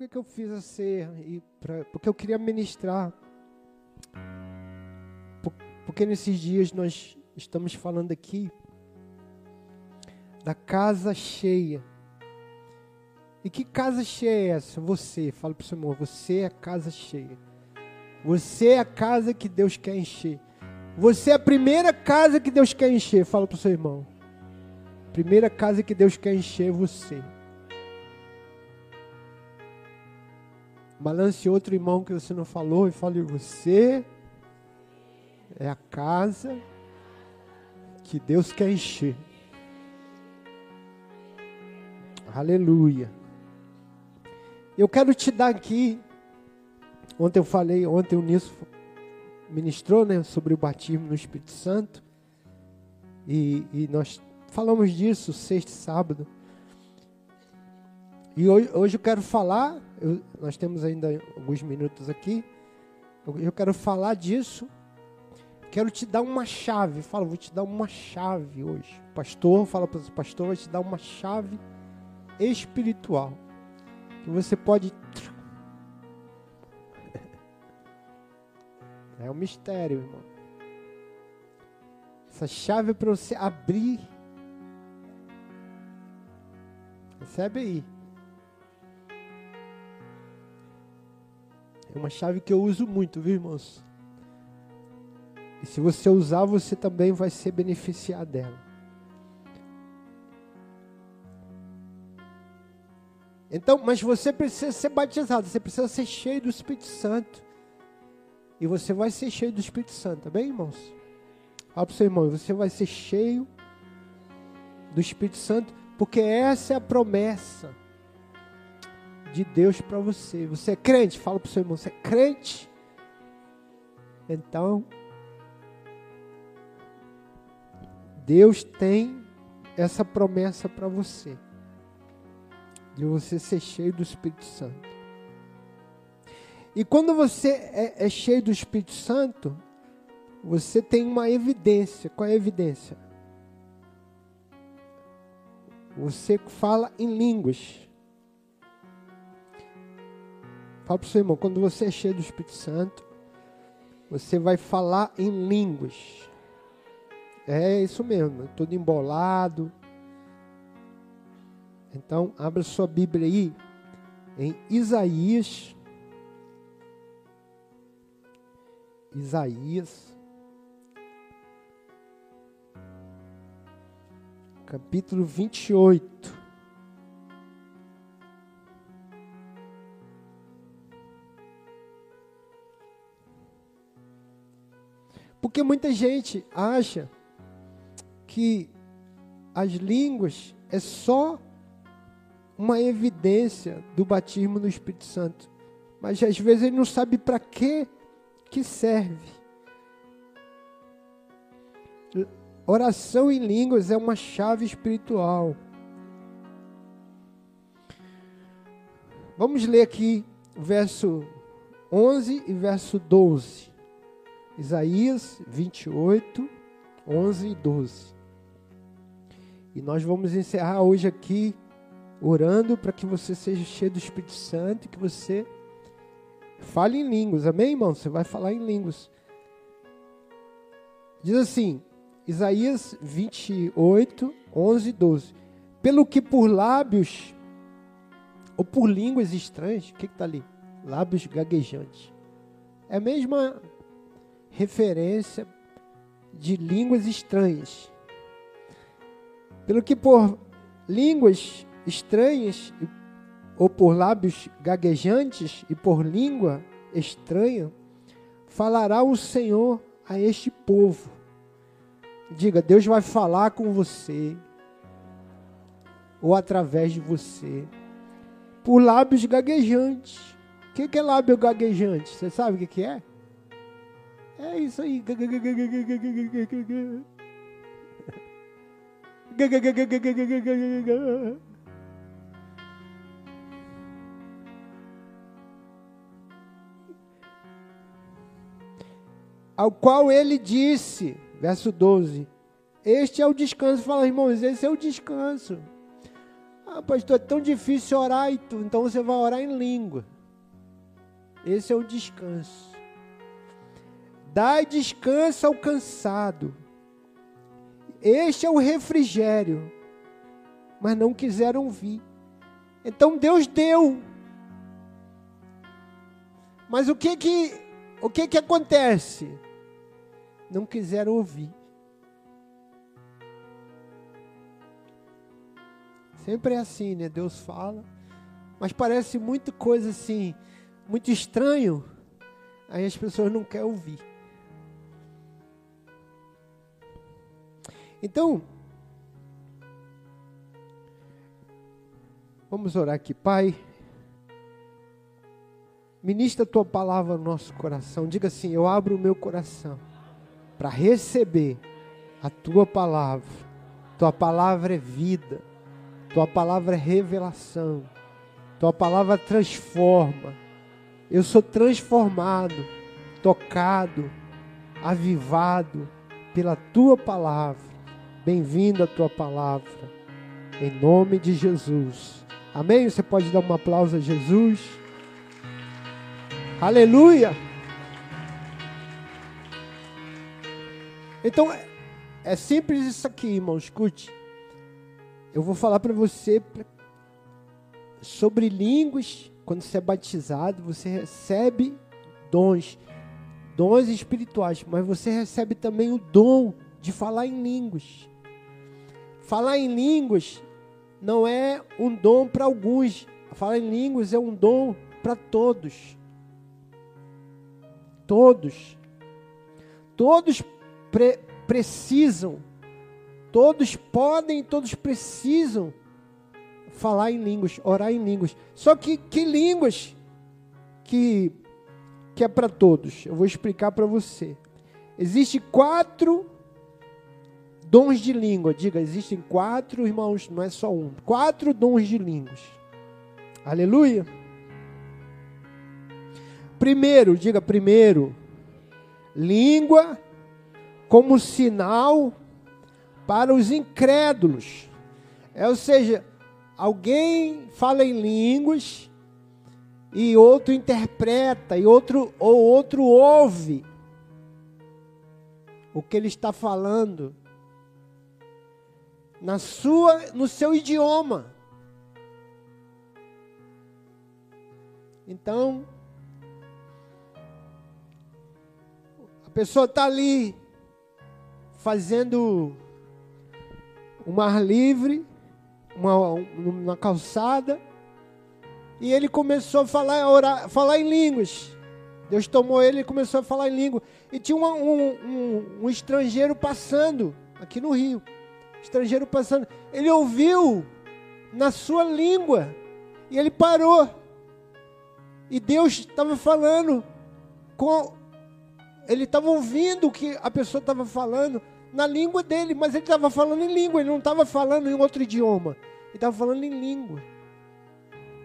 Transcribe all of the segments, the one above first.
que, que eu fiz a ceia? E pra, porque eu queria ministrar. Porque nesses dias nós estamos falando aqui da casa cheia. E que casa cheia é essa? Você, fala para o seu irmão, você é a casa cheia. Você é a casa que Deus quer encher. Você é a primeira casa que Deus quer encher. Fala para o seu irmão. Primeira casa que Deus quer encher é você. Balance outro irmão que você não falou e fale: Você é a casa que Deus quer encher. Aleluia. Eu quero te dar aqui. Ontem eu falei, ontem o Nisso ministrou né, sobre o batismo no Espírito Santo. E, e nós falamos disso sexta e sábado. E hoje, hoje eu quero falar, eu, nós temos ainda alguns minutos aqui. Eu, eu quero falar disso. Quero te dar uma chave. Fala, vou te dar uma chave hoje. Pastor, fala para o pastor, vai te dar uma chave espiritual. Que você pode. É um mistério, irmão. Essa chave é para você abrir. Recebe aí. É uma chave que eu uso muito, viu, irmãos? E se você usar, você também vai ser beneficiado dela. Então, mas você precisa ser batizado, você precisa ser cheio do Espírito Santo. E você vai ser cheio do Espírito Santo, tá bem, irmãos? Fala para o seu irmão, você vai ser cheio do Espírito Santo, porque essa é a promessa de Deus para você. Você é crente? Fala para o seu irmão, você é crente? Então, Deus tem essa promessa para você, de você ser cheio do Espírito Santo. E quando você é, é cheio do Espírito Santo, você tem uma evidência. Qual é a evidência? Você fala em línguas. Fala para o seu irmão, quando você é cheio do Espírito Santo, você vai falar em línguas. É isso mesmo, tudo embolado. Então, abra sua Bíblia aí em Isaías. Isaías. Capítulo 28. Porque muita gente acha que as línguas é só uma evidência do batismo no Espírito Santo. Mas às vezes ele não sabe para que que serve. Oração em línguas é uma chave espiritual. Vamos ler aqui verso 11 e verso 12. Isaías 28, 11 e 12. E nós vamos encerrar hoje aqui orando para que você seja cheio do Espírito Santo e que você fale em línguas. Amém, irmão? Você vai falar em línguas. Diz assim, Isaías 28, 11 e 12. Pelo que por lábios, ou por línguas estranhas, o que está ali? Lábios gaguejantes. É a mesma referência de línguas estranhas. Pelo que por línguas estranhas, ou por lábios gaguejantes e por língua estranha, falará o Senhor a este povo. Diga, Deus vai falar com você, ou através de você, por lábios gaguejantes. O que é lábio gaguejante? Você sabe o que é? É isso aí. Ao qual ele disse, verso 12: Este é o descanso. Fala, irmãos, esse é o descanso. Ah, pastor, é tão difícil orar, então você vai orar em língua. Esse é o descanso. Dai descanso ao cansado. Este é o refrigério. Mas não quiseram vir. Então Deus deu. Mas o que que o que que acontece? Não quiseram ouvir. Sempre é assim, né? Deus fala, mas parece muito coisa assim, muito estranho. Aí as pessoas não querem ouvir. Então, vamos orar aqui, Pai. Ministra a tua palavra no nosso coração. Diga assim: Eu abro o meu coração para receber a tua palavra. Tua palavra é vida. Tua palavra é revelação. Tua palavra transforma. Eu sou transformado, tocado, avivado pela tua palavra. Bem-vindo a tua palavra. Em nome de Jesus. Amém? Você pode dar um aplauso a Jesus. Aleluia! Então, é simples isso aqui, irmão. Escute. Eu vou falar para você sobre línguas. Quando você é batizado, você recebe dons, dons espirituais, mas você recebe também o dom de falar em línguas. Falar em línguas não é um dom para alguns. Falar em línguas é um dom para todos. Todos. Todos pre precisam. Todos podem, todos precisam falar em línguas, orar em línguas. Só que que línguas que que é para todos? Eu vou explicar para você. Existem quatro dons de língua. Diga, existem quatro, irmãos, não é só um. Quatro dons de línguas. Aleluia. Primeiro, diga primeiro, língua como sinal para os incrédulos. É, ou seja, alguém fala em línguas e outro interpreta e outro ou outro ouve o que ele está falando na sua no seu idioma. Então, A pessoa está ali fazendo um ar livre, uma, uma calçada, e ele começou a falar, orar, falar em línguas. Deus tomou ele e começou a falar em língua. E tinha um, um, um, estrangeiro passando aqui no Rio. Estrangeiro passando. Ele ouviu na sua língua. E ele parou. E Deus estava falando com ele estava ouvindo o que a pessoa estava falando na língua dele, mas ele estava falando em língua, ele não estava falando em outro idioma, ele estava falando em língua.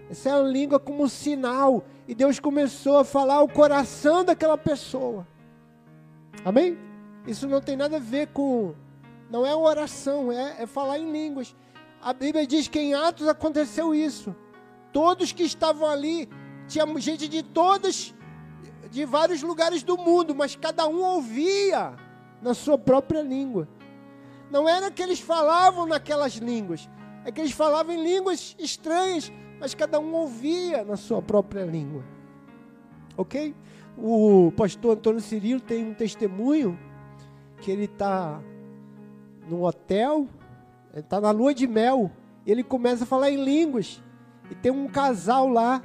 Essa é a língua como um sinal, e Deus começou a falar o coração daquela pessoa. Amém? Isso não tem nada a ver com, não é oração, é, é falar em línguas. A Bíblia diz que em Atos aconteceu isso. Todos que estavam ali, tinha gente de todas de vários lugares do mundo, mas cada um ouvia na sua própria língua. Não era que eles falavam naquelas línguas, é que eles falavam em línguas estranhas, mas cada um ouvia na sua própria língua. Ok? O pastor Antônio Cirilo tem um testemunho que ele está no hotel, está na lua de mel, e ele começa a falar em línguas. E tem um casal lá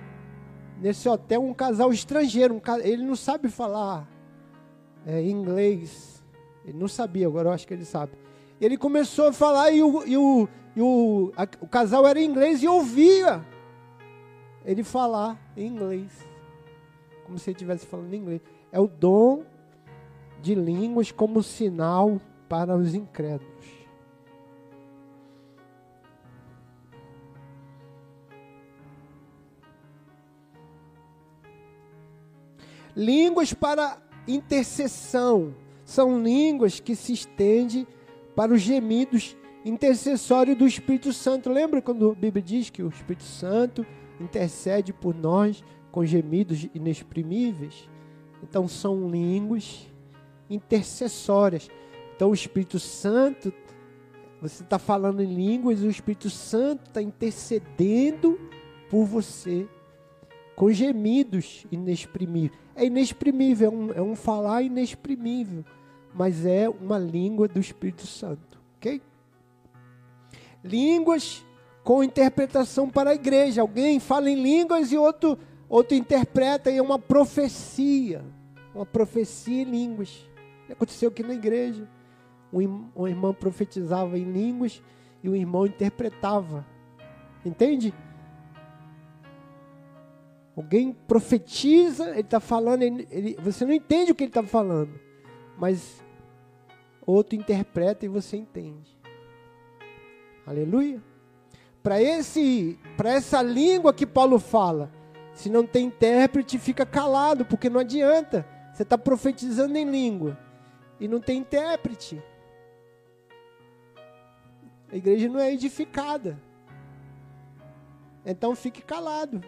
nesse hotel um casal estrangeiro, um, ele não sabe falar é, inglês, ele não sabia, agora eu acho que ele sabe. Ele começou a falar e o, e o, e o, a, o casal era inglês e ouvia ele falar em inglês, como se ele estivesse falando inglês. É o dom de línguas como sinal para os incrédulos. Línguas para intercessão são línguas que se estendem para os gemidos intercessório do Espírito Santo. Lembra quando a Bíblia diz que o Espírito Santo intercede por nós com gemidos inexprimíveis? Então são línguas intercessórias. Então o Espírito Santo, você está falando em línguas, e o Espírito Santo está intercedendo por você com gemidos inexprimíveis. É inexprimível, é um, é um falar inexprimível, mas é uma língua do Espírito Santo, ok? Línguas com interpretação para a igreja. Alguém fala em línguas e outro, outro interpreta, e é uma profecia. Uma profecia em línguas. Aconteceu aqui na igreja. Um, um irmão profetizava em línguas e o irmão interpretava. Entende? Alguém profetiza, ele está falando, ele, ele, você não entende o que ele está falando, mas outro interpreta e você entende. Aleluia. Para esse, para essa língua que Paulo fala, se não tem intérprete, fica calado, porque não adianta. Você está profetizando em língua e não tem intérprete. A igreja não é edificada. Então fique calado.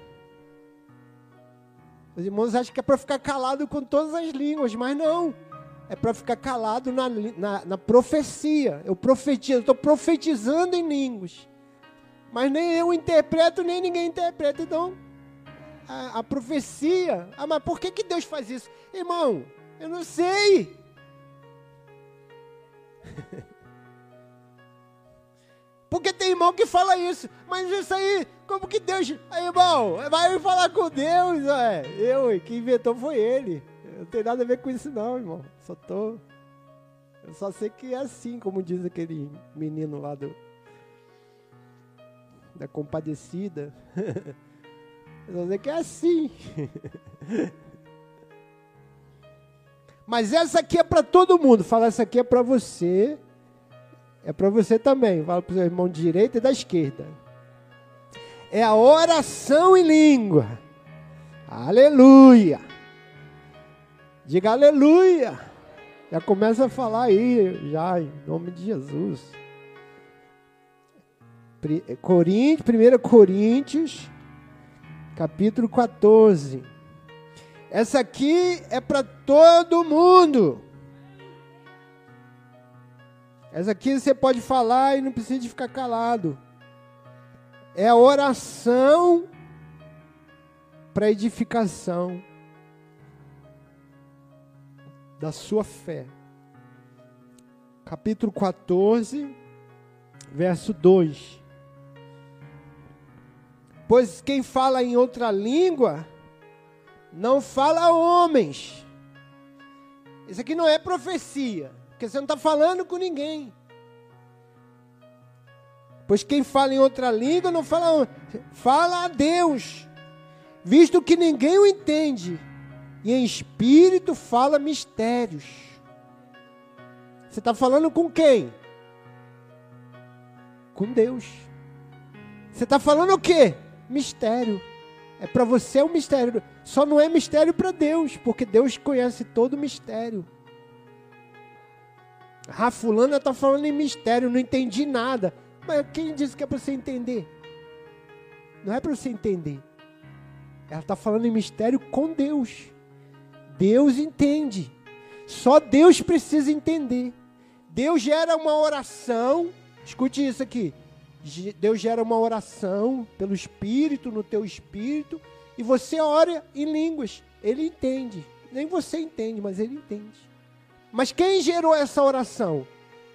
Os irmãos acham que é para ficar calado com todas as línguas, mas não. É para ficar calado na, na, na, profecia. Eu profetizo, estou profetizando em línguas. Mas nem eu interpreto, nem ninguém interpreta. Então, a, a profecia. Ah, mas por que, que Deus faz isso? Irmão, eu não sei. Porque tem irmão que fala isso. Mas isso aí, como que Deus. Aí, irmão, vai falar com Deus, ué. Eu, quem inventou foi ele. Não tem nada a ver com isso, não, irmão. Só tô. Eu só sei que é assim, como diz aquele menino lá do. Da compadecida. Eu só sei que é assim. Mas essa aqui é para todo mundo. Fala, essa aqui é para você é para você também. Fala para o seu irmão de direita e da esquerda. É a oração em língua. Aleluia. Diga aleluia. Já começa a falar aí, já, em nome de Jesus. Coríntios, 1 Coríntios, capítulo 14. Essa aqui é para todo mundo. Essa aqui você pode falar e não precisa ficar calado. É a oração para edificação da sua fé. Capítulo 14, verso 2. Pois quem fala em outra língua não fala a homens. Isso aqui não é profecia. Porque você não está falando com ninguém. Pois quem fala em outra língua não fala, fala a Deus, visto que ninguém o entende, e em espírito fala mistérios. Você está falando com quem? Com Deus. Você está falando o quê? Mistério. É para você é um mistério. Só não é mistério para Deus, porque Deus conhece todo o mistério. Ah, fulana está falando em mistério, não entendi nada. Mas quem disse que é para você entender? Não é para você entender. Ela está falando em mistério com Deus. Deus entende. Só Deus precisa entender. Deus gera uma oração. Escute isso aqui. Deus gera uma oração pelo Espírito, no teu Espírito, e você ora em línguas. Ele entende. Nem você entende, mas ele entende. Mas quem gerou essa oração?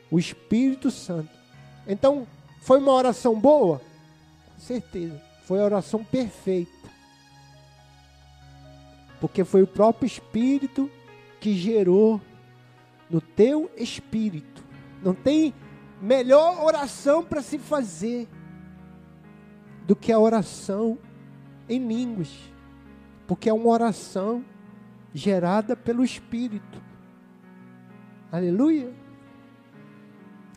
O Espírito Santo. Então, foi uma oração boa? Com certeza. Foi a oração perfeita. Porque foi o próprio Espírito que gerou no teu espírito. Não tem melhor oração para se fazer do que a oração em línguas. Porque é uma oração gerada pelo Espírito. Aleluia.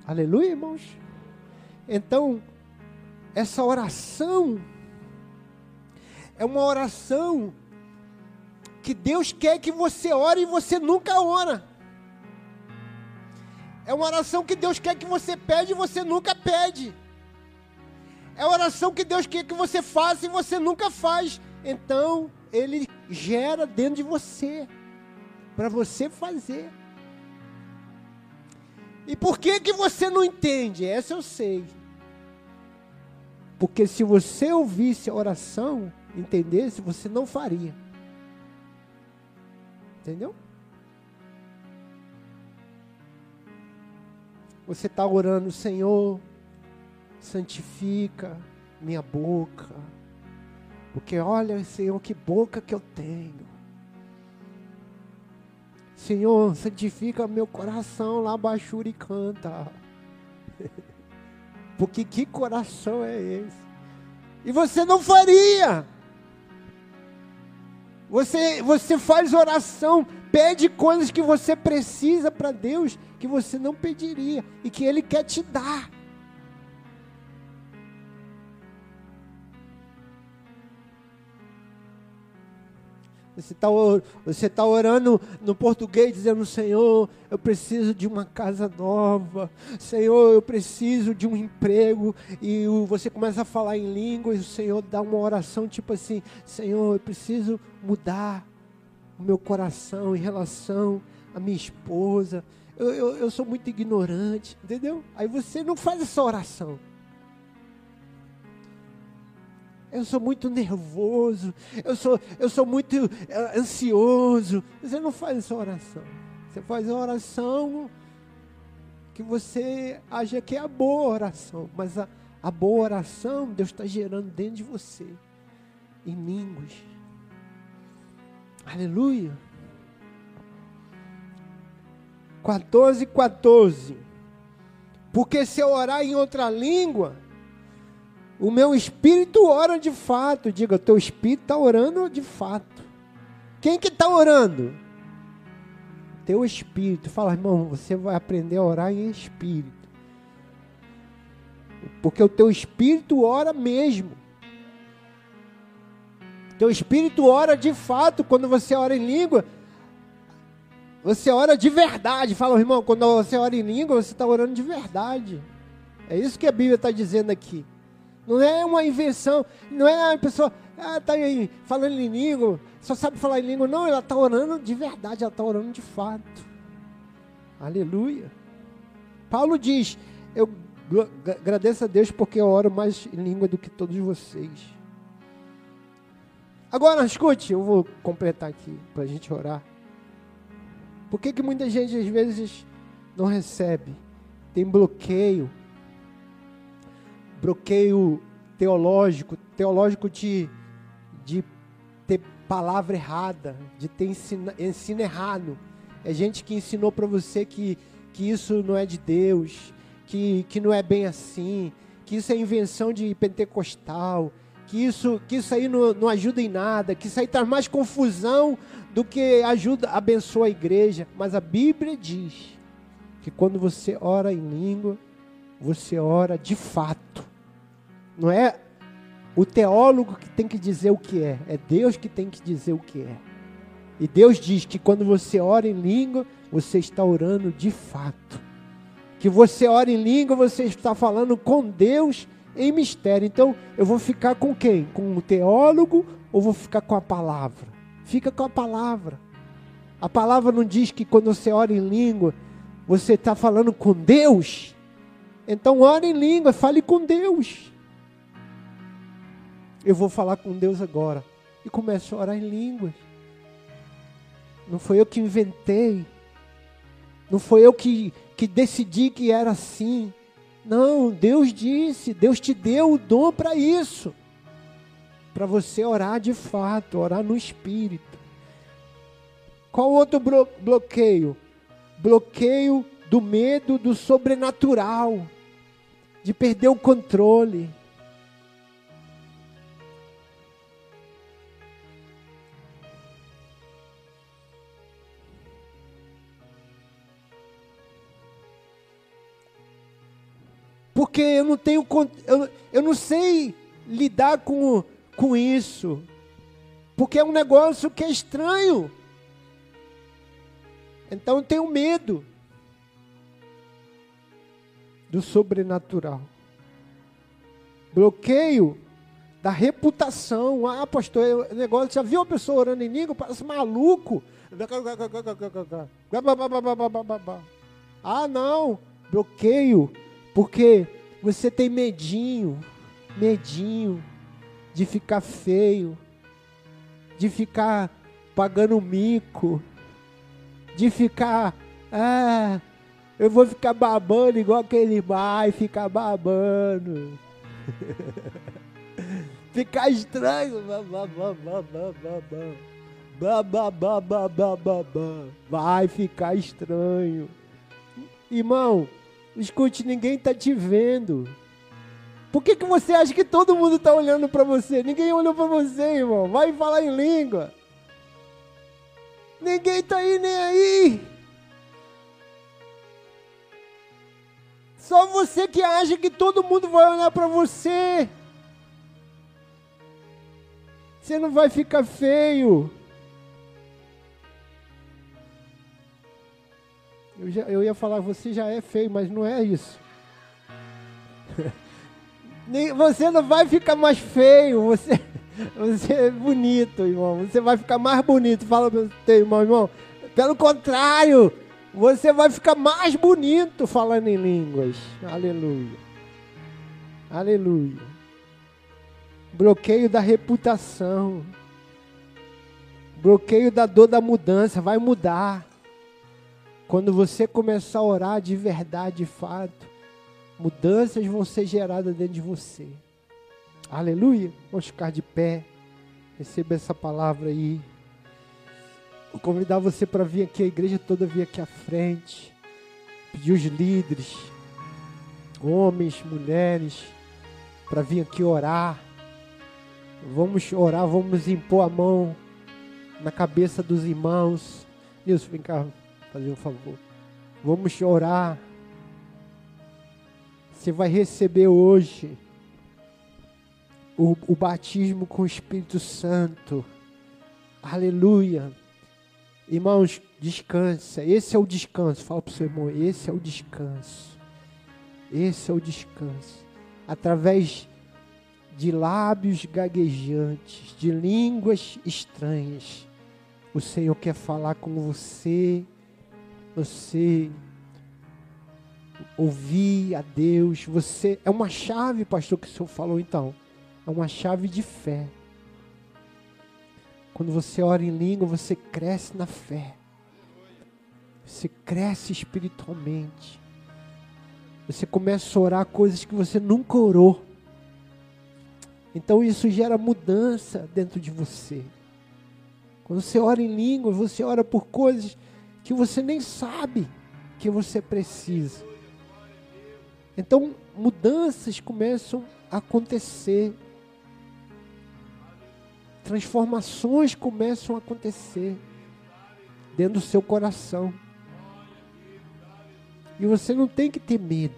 Aleluia, irmãos. Então, essa oração é uma oração que Deus quer que você ore e você nunca ora. É uma oração que Deus quer que você pede e você nunca pede. É uma oração que Deus quer que você faça e você nunca faz. Então, Ele gera dentro de você, para você fazer. E por que que você não entende? Essa eu sei. Porque se você ouvisse a oração, entendesse, você não faria. Entendeu? Você está orando, Senhor, santifica minha boca. Porque olha, Senhor, que boca que eu tenho. Senhor, santifica meu coração lá baixura e canta. Porque que coração é esse? E você não faria. Você, você faz oração, pede coisas que você precisa para Deus que você não pediria e que Ele quer te dar. Você está você tá orando no português, dizendo: Senhor, eu preciso de uma casa nova. Senhor, eu preciso de um emprego. E você começa a falar em línguas. O Senhor dá uma oração tipo assim: Senhor, eu preciso mudar o meu coração em relação à minha esposa. Eu, eu, eu sou muito ignorante, entendeu? Aí você não faz essa oração. Eu sou muito nervoso, eu sou, eu sou muito uh, ansioso. Você não faz essa oração. Você faz a oração que você acha que é a boa oração. Mas a, a boa oração, Deus está gerando dentro de você, em línguas. Aleluia. 14, 14. Porque se eu orar em outra língua, o meu espírito ora de fato. Diga, o teu espírito está orando de fato. Quem que está orando? Teu espírito. Fala, irmão, você vai aprender a orar em espírito. Porque o teu espírito ora mesmo. Teu espírito ora de fato. Quando você ora em língua, você ora de verdade. Fala, irmão, quando você ora em língua, você está orando de verdade. É isso que a Bíblia está dizendo aqui. Não é uma invenção, não é a pessoa, ah, tá aí falando em língua, só sabe falar em língua. Não, ela está orando de verdade, ela está orando de fato. Aleluia. Paulo diz: Eu agradeço a Deus porque eu oro mais em língua do que todos vocês. Agora, escute, eu vou completar aqui para a gente orar. Por que, que muita gente às vezes não recebe? Tem bloqueio bloqueio teológico, teológico de, de ter palavra errada, de ter ensino, ensino errado. É gente que ensinou para você que, que isso não é de Deus, que, que não é bem assim, que isso é invenção de pentecostal, que isso, que isso aí não, não ajuda em nada, que isso aí traz mais confusão do que ajuda, abençoa a igreja. Mas a Bíblia diz que quando você ora em língua, você ora de fato. Não é o teólogo que tem que dizer o que é, é Deus que tem que dizer o que é. E Deus diz que quando você ora em língua, você está orando de fato. Que você ora em língua, você está falando com Deus em mistério. Então, eu vou ficar com quem? Com o teólogo ou vou ficar com a palavra? Fica com a palavra. A palavra não diz que quando você ora em língua, você está falando com Deus. Então, ore em língua, fale com Deus eu vou falar com Deus agora. E começo a orar em línguas. Não foi eu que inventei. Não foi eu que, que decidi que era assim. Não, Deus disse, Deus te deu o dom para isso. Para você orar de fato, orar no Espírito. Qual outro bloqueio? Bloqueio do medo do sobrenatural, de perder o controle. Porque eu não tenho, eu, eu não sei lidar com, com isso, porque é um negócio que é estranho. Então eu tenho medo. do sobrenatural. Bloqueio da reputação. Ah, pastor, o negócio, já viu uma pessoa orando em língua? Parece maluco. Ah, não. Bloqueio. Porque você tem medinho, medinho de ficar feio, de ficar pagando mico, de ficar, ah, eu vou ficar babando igual aquele vai ficar babando. ficar estranho. Vai ficar estranho. Irmão, escute, ninguém está te vendo. Por que, que você acha que todo mundo está olhando para você? Ninguém olhou para você, irmão. Vai falar em língua. Ninguém está aí nem aí. Só você que acha que todo mundo vai olhar para você. Você não vai ficar feio. Eu, já, eu ia falar, você já é feio, mas não é isso. Você não vai ficar mais feio, você, você é bonito, irmão. Você vai ficar mais bonito. Fala para você, irmão, irmão. Pelo contrário, você vai ficar mais bonito falando em línguas. Aleluia. Aleluia. Bloqueio da reputação. Bloqueio da dor da mudança. Vai mudar. Quando você começar a orar de verdade, de fato, mudanças vão ser geradas dentro de você. Aleluia. Vamos ficar de pé. Receba essa palavra aí. Vou convidar você para vir aqui, a igreja toda vir aqui à frente. Pedir os líderes, homens, mulheres, para vir aqui orar. Vamos orar, vamos impor a mão na cabeça dos irmãos. Nilson, vem cá fazer um favor. Vamos orar. Você vai receber hoje o, o batismo com o Espírito Santo. Aleluia. Irmãos, descansa. Esse é o descanso. Fala para o seu irmão, esse é o descanso. Esse é o descanso. Através de lábios gaguejantes, de línguas estranhas, o Senhor quer falar com você. Você ouvir a Deus. Você é uma chave, pastor, que o Senhor falou então. É uma chave de fé. Quando você ora em língua, você cresce na fé. Você cresce espiritualmente. Você começa a orar coisas que você nunca orou. Então isso gera mudança dentro de você. Quando você ora em língua, você ora por coisas que você nem sabe que você precisa. Então mudanças começam a acontecer transformações começam a acontecer dentro do seu coração. E você não tem que ter medo.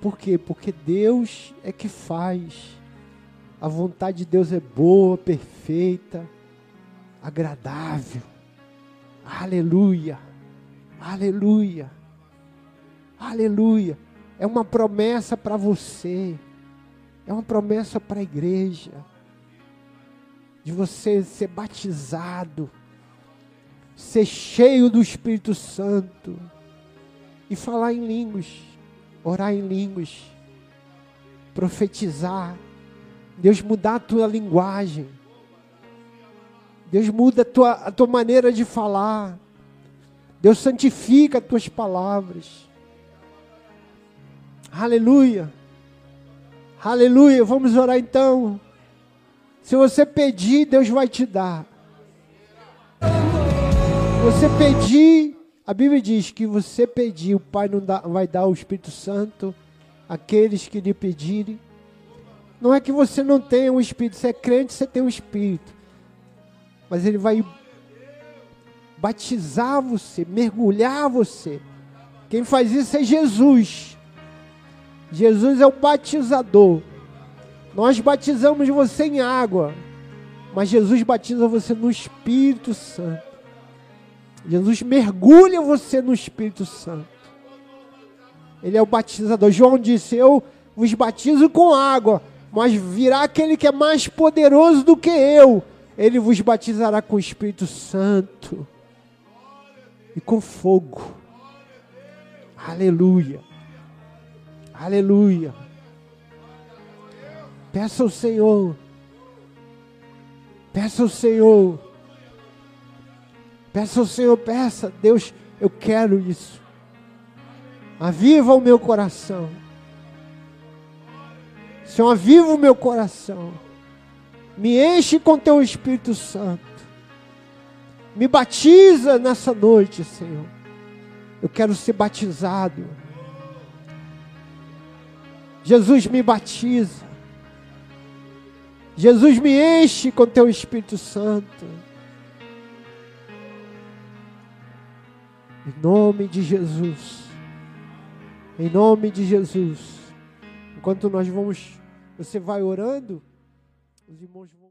Por quê? Porque Deus é que faz. A vontade de Deus é boa, perfeita, agradável. Aleluia. Aleluia. Aleluia. É uma promessa para você. É uma promessa para a igreja de você ser batizado, ser cheio do Espírito Santo e falar em línguas, orar em línguas, profetizar, Deus mudar a tua linguagem, Deus muda a tua, a tua maneira de falar, Deus santifica as tuas palavras. Aleluia. Aleluia. Vamos orar então. Se você pedir, Deus vai te dar. Você pedir, a Bíblia diz que você pedir, o Pai não dá, vai dar o Espírito Santo àqueles que lhe pedirem. Não é que você não tenha um Espírito, você é crente, você tem um Espírito. Mas Ele vai batizar você, mergulhar você. Quem faz isso é Jesus. Jesus é o batizador. Nós batizamos você em água, mas Jesus batiza você no Espírito Santo. Jesus mergulha você no Espírito Santo. Ele é o batizador. João disse: Eu vos batizo com água, mas virá aquele que é mais poderoso do que eu. Ele vos batizará com o Espírito Santo e com fogo. Aleluia. Aleluia. Peça ao Senhor. Peça ao Senhor. Peça ao Senhor, peça. Deus, eu quero isso. Aviva o meu coração. Senhor, aviva o meu coração. Me enche com teu Espírito Santo. Me batiza nessa noite, Senhor. Eu quero ser batizado. Jesus me batiza. Jesus me enche com teu Espírito Santo. Em nome de Jesus. Em nome de Jesus. Enquanto nós vamos, você vai orando, os irmãos vão.